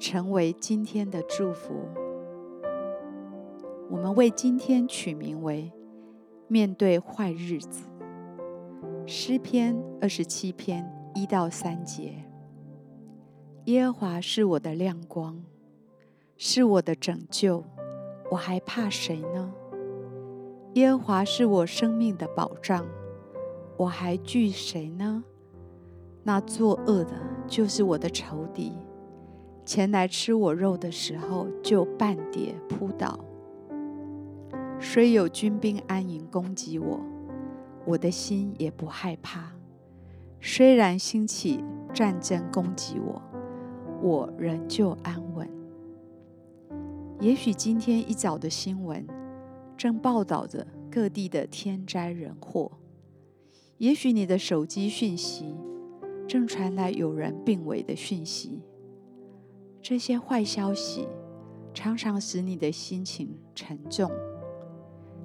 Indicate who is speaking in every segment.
Speaker 1: 成为今天的祝福。我们为今天取名为“面对坏日子”。诗篇二十七篇一到三节：耶和华是我的亮光，是我的拯救，我还怕谁呢？耶和华是我生命的保障，我还惧谁呢？那作恶的，就是我的仇敌。前来吃我肉的时候，就半跌扑倒。虽有军兵安营攻击我，我的心也不害怕。虽然兴起战争攻击我，我仍旧安稳。也许今天一早的新闻正报道着各地的天灾人祸，也许你的手机讯息正传来有人病危的讯息。这些坏消息常常使你的心情沉重，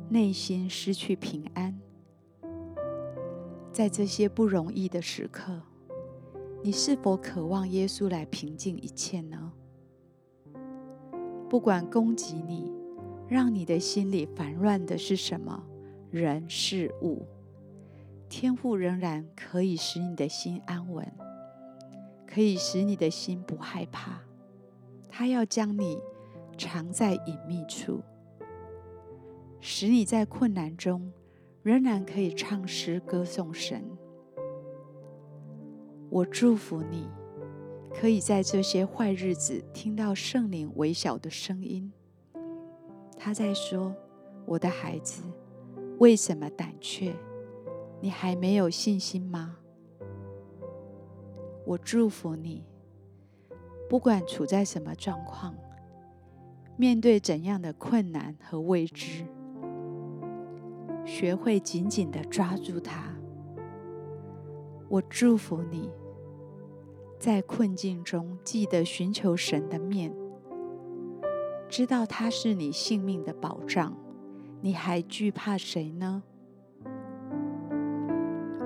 Speaker 1: 内心失去平安。在这些不容易的时刻，你是否渴望耶稣来平静一切呢？不管攻击你、让你的心里烦乱的是什么人事物，天父仍然可以使你的心安稳，可以使你的心不害怕。他要将你藏在隐秘处，使你在困难中仍然可以唱诗歌颂神。我祝福你，可以在这些坏日子听到圣灵微小的声音。他在说：“我的孩子，为什么胆怯？你还没有信心吗？”我祝福你。不管处在什么状况，面对怎样的困难和未知，学会紧紧地抓住它。我祝福你，在困境中记得寻求神的面，知道他是你性命的保障，你还惧怕谁呢？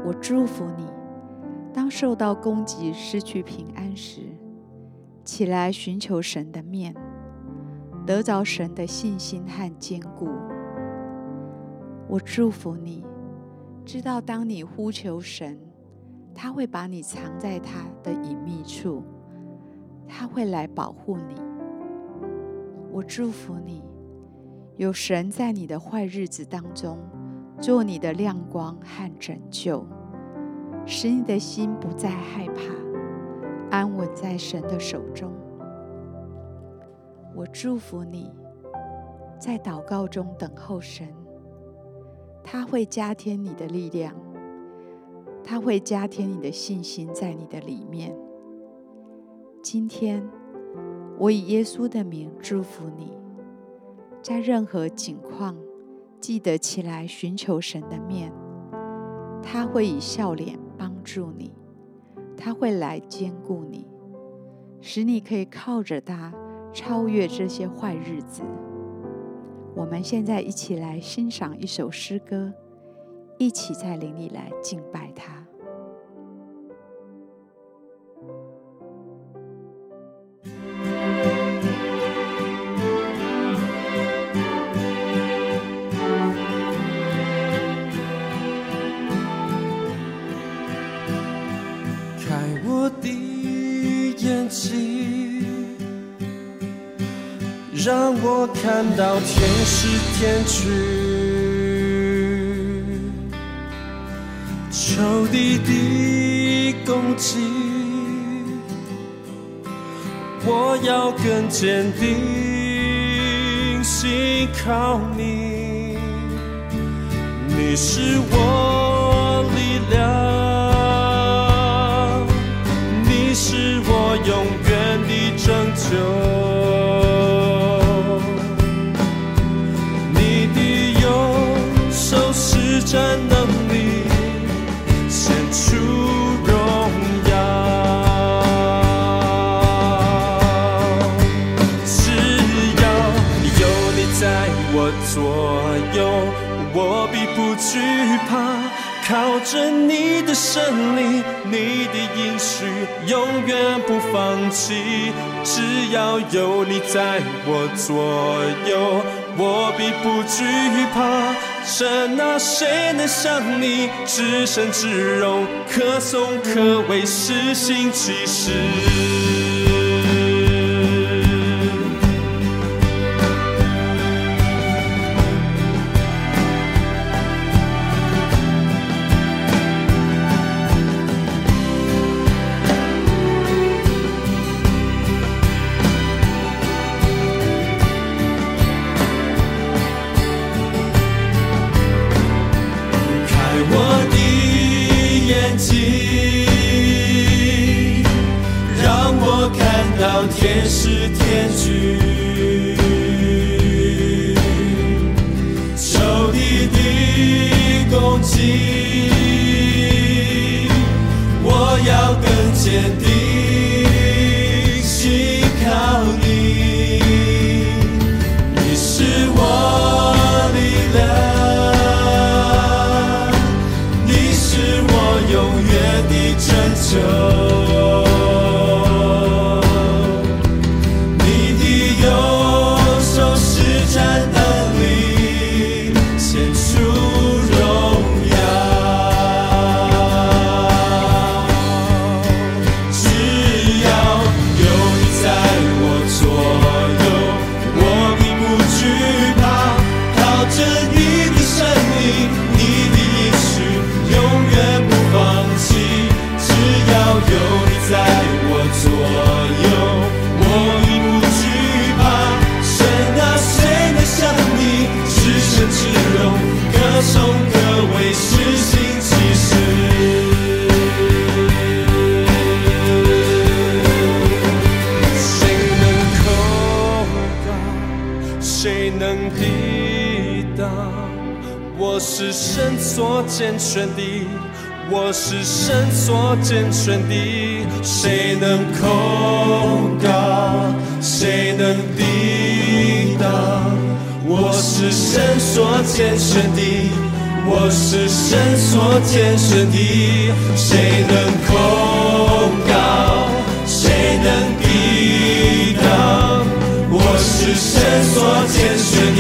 Speaker 1: 我祝福你，当受到攻击、失去平安时，起来寻求神的面，得着神的信心和坚固。我祝福你，知道当你呼求神，他会把你藏在他的隐秘处，他会来保护你。我祝福你，有神在你的坏日子当中做你的亮光和拯救，使你的心不再害怕。安稳在神的手中。我祝福你，在祷告中等候神，他会加添你的力量，他会加添你的信心在你的里面。今天，我以耶稣的名祝福你，在任何境况，记得起来寻求神的面，他会以笑脸帮助你。他会来兼顾你，使你可以靠着他超越这些坏日子。我们现在一起来欣赏一首诗歌，一起在灵里来敬拜他。
Speaker 2: 让我看到天使天军，仇敌的攻击，我要更坚定，信靠你，你是我力量，你是我永远的拯救。靠着你的胜利，你的应许永远不放弃。只要有你在我左右，我必不惧怕。神啊，谁能像你至圣至荣，可颂可畏，施行奇事。天使天军，仇敌的攻击，我要更坚定，谁能抵挡我是神所拣选的，我是神所拣选的，谁能控告？谁能抵挡？我是神所拣选的，我是神所拣选的，谁能控告？谁能？我是神所拣选的。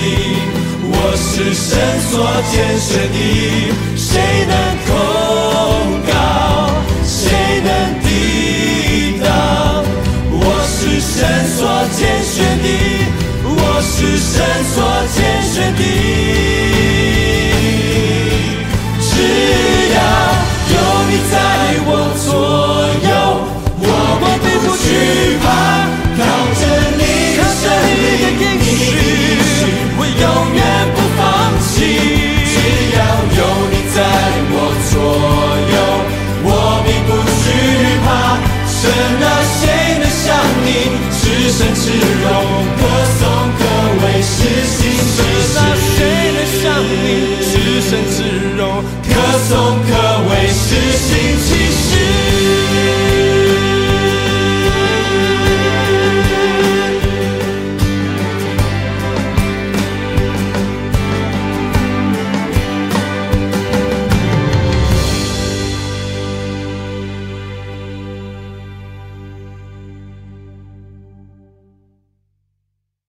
Speaker 2: 我是神所拣选的，谁谁能像你只身赤肉可颂可畏是心是谁能像你只身赤肉可颂可畏是心情